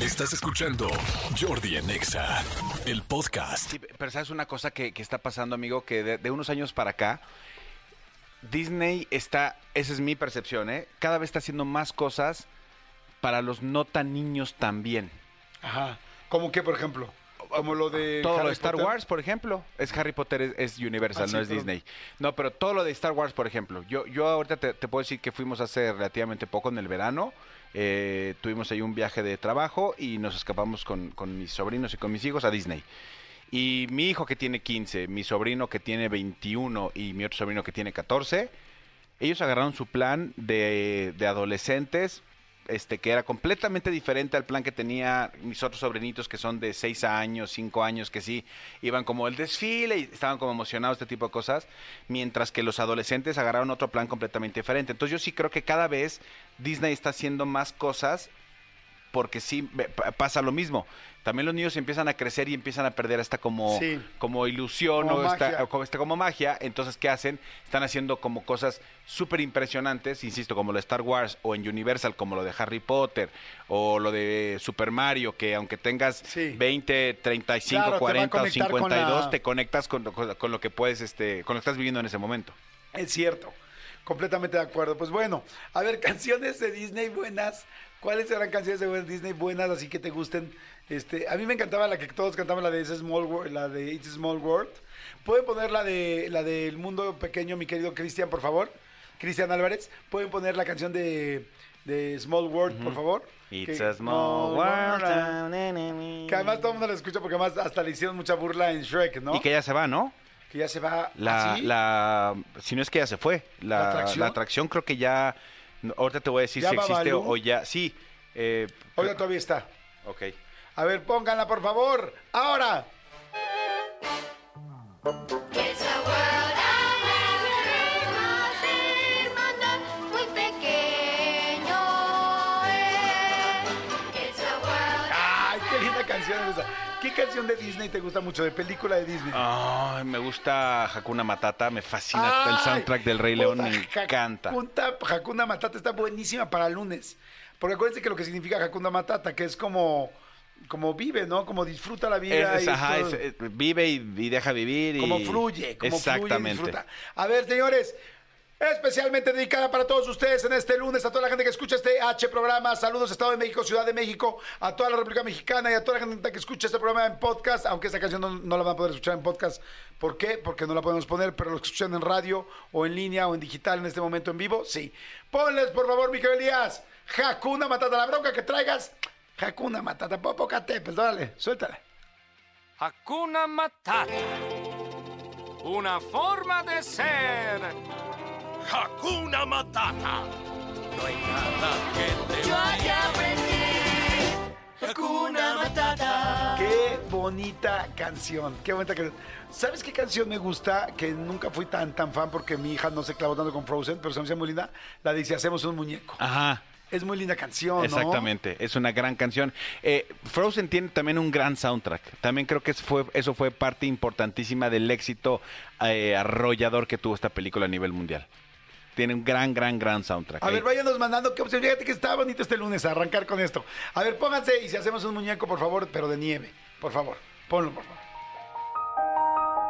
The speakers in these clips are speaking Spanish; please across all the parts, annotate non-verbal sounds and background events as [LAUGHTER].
Estás escuchando Jordi en Exa, el podcast. Sí, pero sabes una cosa que, que está pasando, amigo, que de, de unos años para acá, Disney está, esa es mi percepción, ¿eh? cada vez está haciendo más cosas para los no tan niños también. Ajá. ¿Cómo que, por ejemplo? Como lo de. Todo lo de Star Potter. Wars, por ejemplo, es Harry Potter, es, es Universal, Ah, sí, no es pero- Disney. No, pero todo lo de Star Wars, por ejemplo, yo, yo ahorita te, te puedo decir que fuimos hace relativamente poco en el verano, eh, tuvimos ahí un viaje de trabajo y nos escapamos con, con mis sobrinos y con mis hijos a Disney. Y mi hijo que tiene 15, mi sobrino que tiene 21 y mi otro sobrino que tiene 14, ellos agarraron su plan de, de adolescentes, este, que era completamente diferente al plan que tenía mis otros sobrinitos que son de 6 años, 5 años, que sí, iban como el desfile y estaban como emocionados, este tipo de cosas, mientras que los adolescentes agarraron otro plan completamente diferente. Entonces yo sí creo que cada vez Disney está haciendo más cosas porque sí pasa lo mismo. También los niños empiezan a crecer y empiezan a perder esta como, Sí. como ilusión Como o esta, como, esta como magia. Entonces, ¿qué hacen? Están haciendo como cosas súper impresionantes, insisto, como lo de Star Wars o en Universal, como lo de Harry Potter o lo de Super Mario, que aunque tengas Sí. 20, 35, Claro, te va a 40 o conectar con 52, la- te conectas con, con- con lo que puedes, este, con lo que estás viviendo en ese momento. Es cierto. Completamente de acuerdo. Pues bueno, a ver, [LAUGHS] canciones de Disney buenas. ¿Cuáles serán canciones de Disney buenas así que te gusten? Este, a mí me encantaba la que todos cantaban, la de It's a Small World, la de It's Small World. ¿Pueden poner la de la del mundo pequeño, mi querido Cristian, por favor? Cristian Álvarez. ¿Pueden poner la canción de, de Small World, por favor? It's Que- a small world. Que además todo el mundo la escucha porque además hasta le hicieron mucha burla en Shrek, ¿no? Y que ya se va, ¿no? Que ya se va La, así. la, si no es que ya se fue, la, ¿La la atracción? atracción, creo que ya, no, ahorita te voy a decir ¿Ya si existe o, Babalu? o ya, sí. Eh, Oiga, todavía está. ok. A ver, pónganla, por favor. Ahora. ¿Qué canción de Disney te gusta mucho? ¿De película de Disney? Ay, me gusta Hakuna Matata, me fascina el soundtrack del Rey León, me encanta. Hakuna, Hakuna Matata está buenísima para lunes. Porque acuérdense que lo que significa Hakuna Matata, que es como, como vive, ¿no? Como disfruta la vida. Es- y ajá, todo. es- es- vive y, y deja vivir. Y... como fluye, como fluye y Exactamente. disfruta. A ver, señores, especialmente dedicada para todos ustedes en este lunes, a toda la gente que escucha este H programa, saludos Estado de México, Ciudad de México, a toda la República Mexicana y a toda la gente que escucha este programa en podcast, aunque esta canción no, la van a poder escuchar en podcast. ¿Por qué? Porque no la podemos poner, pero los que escuchan en radio o en línea o en digital en este momento en vivo, sí. Ponles, por favor, Miguel Elías, Hakuna Matata, la bronca que traigas. Hakuna Matata, Popocatépetl, pues dale, suéltala. Hakuna Matata. Una forma de ser. Hakuna Matata. No hay nada que te yo aprendí. Hakuna Matata. Qué bonita canción, qué bonita canción. ¿Sabes qué canción me gusta? Que nunca fui tan tan fan porque mi hija no se clavó tanto con Frozen, pero se me hace muy linda. La de Si hacemos un muñeco. Ajá. Es muy linda canción, ¿no? Exactamente, es una gran canción. Eh, Frozen tiene también un gran soundtrack. También creo que eso fue, eso fue parte importantísima del éxito eh, arrollador que tuvo esta película a nivel mundial. Tiene un gran, gran, gran soundtrack. A Ahí- ver, váyanos mandando qué opción. Fíjate que está bonito este lunes arrancar con esto. A ver, pónganse y si hacemos un muñeco, por favor, pero de nieve. Por favor, ponlo, por favor.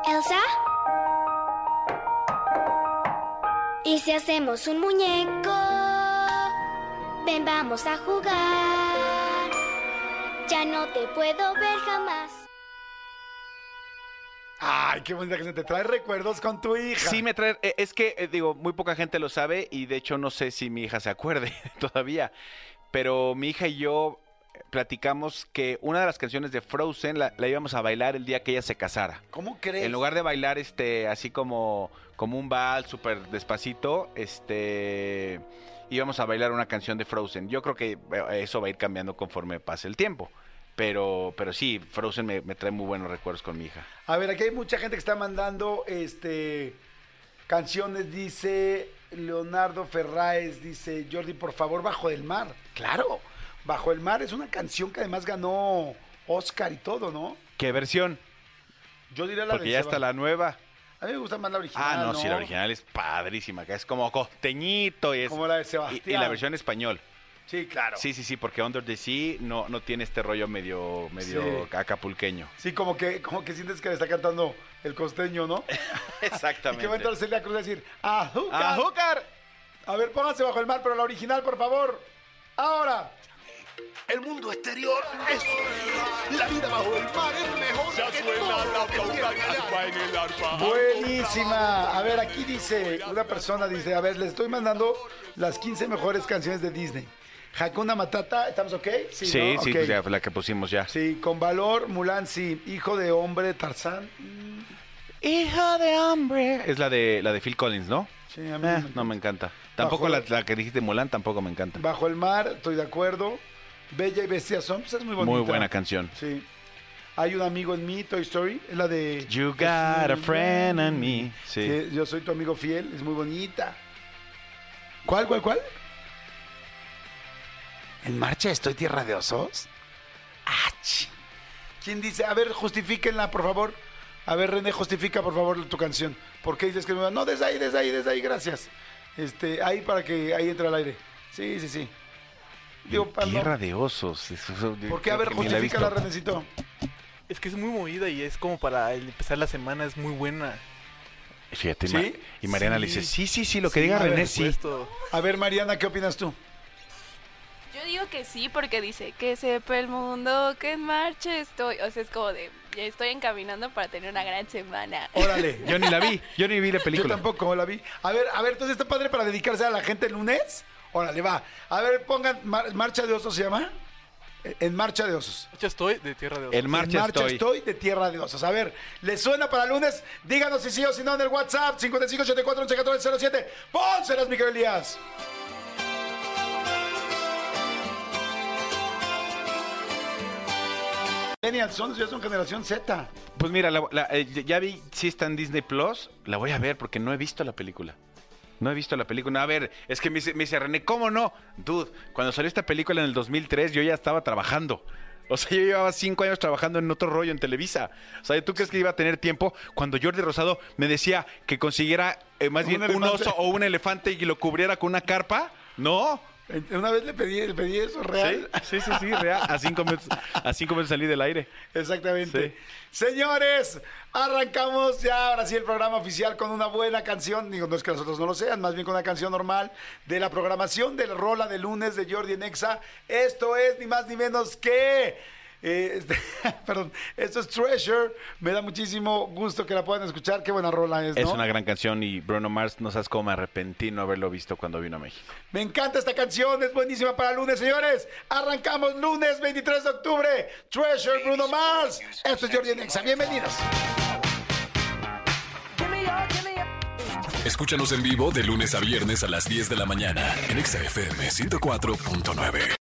Elsa. ¿Y si hacemos un muñeco? Ven, vamos a jugar. Ya no te puedo ver jamás. Ay, qué bonita canción. Te trae recuerdos con tu hija. Sí, me trae. eh, Es que, eh, digo, muy poca gente lo sabe y de hecho no sé si mi hija se acuerde [LAUGHS] todavía. Pero mi hija y yo platicamos que una de las canciones de Frozen la, la íbamos a bailar el día que ella se casara. ¿Cómo crees? En lugar de bailar este así como, como un vals súper despacito, este íbamos a bailar una canción de Frozen. Yo creo que eh, eso va a ir cambiando conforme pase el tiempo. Pero, pero sí, Frozen me, me trae muy buenos recuerdos con mi hija. A ver, aquí hay mucha gente que está mandando este canciones, dice Leonardo Ferraes, dice Jordi, por favor, Bajo del Mar. Claro, Bajo el Mar es una canción que además ganó Oscar y todo, ¿no? ¿Qué versión? Yo diría la Porque de ya está la nueva. A mí me gusta más la original. Ah, no, sí, la original es padrísima, que es como costeñito y es Como la de y, y la versión español. Sí, claro. Sí, sí, sí, porque Under the Sea no, no tiene este rollo medio, medio Sí. acapulqueño. Sí, como que, como que sientes que le está cantando el costeño, ¿no? [LAUGHS] [LAUGHS] Y Exactamente. que va a entrar Celia Cruz a decir, ¡Azúcar! ¡Azúcar! A ver, pónganse bajo el mar, pero la original, por favor. Ahora. El mundo exterior es la vida bajo el mar es mejor que todo lo que tiene allá. Buenísima. A ver, aquí dice, una persona dice, a ver, les estoy mandando las 15 mejores canciones de Disney. Hakuna Matata, ¿estamos ok? Sí, ¿no? sí, pues ya la que pusimos ya. Sí, con valor, Mulan, sí. Hijo de hombre, Tarzán. Hija de hambre. Es la de la de Phil Collins, ¿no? Sí, a mí Eh, me- no me encanta. Tampoco la, la que dijiste Mulan tampoco me encanta. Bajo el mar, estoy de acuerdo. Bella y Bestia son, pues es muy bonita. Muy buena canción. Sí. Hay un amigo en mí, Toy Story, es la de... You got a friend in me. Sí. Sí, yo soy tu amigo fiel, es muy bonita. ¿Cuál, cuál, cuál? ¿En marcha estoy tierra de osos? Ah, chi. ¿Quién dice? A ver, justifíquenla, por favor. A ver, René, justifica, por favor, tu canción. ¿Por qué dices que no? No, desde ahí, desde ahí, desde ahí, gracias. Este, ahí para que ahí entre al aire. Sí, sí, sí. Digo, no. Tierra de osos. Eso- eso- ¿Por qué? A ver, ni la. Renecito. Es que es muy movida y es como para empezar la semana, es muy buena. Fíjate, ¿Sí? Ma- y Mariana le Sí. dice, sí, sí, sí, lo que Sí, diga ver, René, sí. Puesto. A ver, Mariana, ¿qué opinas tú? Yo digo que sí, porque dice que sepa el mundo que en marcha estoy. O sea, es como de, ya estoy encaminando para tener una gran semana. Órale. Yo ni la vi, [LAUGHS] yo ni vi la Yo película. tampoco la vi. A ver, a ver, entonces está padre para dedicarse a la gente el lunes. Órale, va. A ver, pongan Mar- Marcha de Osos, ¿se llama? Eh, En Marcha de Osos. Marcha estoy de Tierra de Osos. En marcha, en marcha estoy. estoy. de Tierra de Osos. A ver, ¿les suena para lunes? Díganos si sí o si no en el WhatsApp 5584 111407. Pónselas, Miguel Elías. Millennials son, ya son generación Z. Pues mira, la- la- eh, ya vi, si está en Disney Plus, la voy a ver porque no he visto la película. No he visto la película. A ver, es que me dice, me dice René, ¿cómo no? Dude, cuando salió esta película en el 2003, yo ya estaba trabajando. O sea, yo llevaba cinco años trabajando en otro rollo en Televisa. O sea, ¿tú crees que iba a tener tiempo? Cuando Jordi Rosado me decía que consiguiera eh, más bien un oso o un elefante y lo cubriera con una carpa, no. Una vez le pedí, le pedí eso real. Sí, sí, sí, sí, real. A cinco meses, a cinco meses salí del aire. Exactamente. Señores, arrancamos ya ahora sí el programa oficial con una buena canción. Digo, no es que los otros no lo sean, más bien con una canción normal de la programación del Rola de lunes de Jordi Nexa. Esto es ni más ni menos que. Eh, este, [LAUGHS] perdón, esto es Treasure. Me da muchísimo gusto que la puedan escuchar. Qué buena rola es, ¿no? Es una gran canción y Bruno Mars, no sabes cómo me arrepentí no haberlo visto cuando vino a México. Me encanta esta canción, es buenísima para lunes, señores. Arrancamos lunes 23 de octubre. Treasure, Bruno Mars. Esto es Jordi Nexa. Bienvenidos. Escúchanos en vivo de lunes a viernes a las 10 de la mañana en Exa FM 104.9.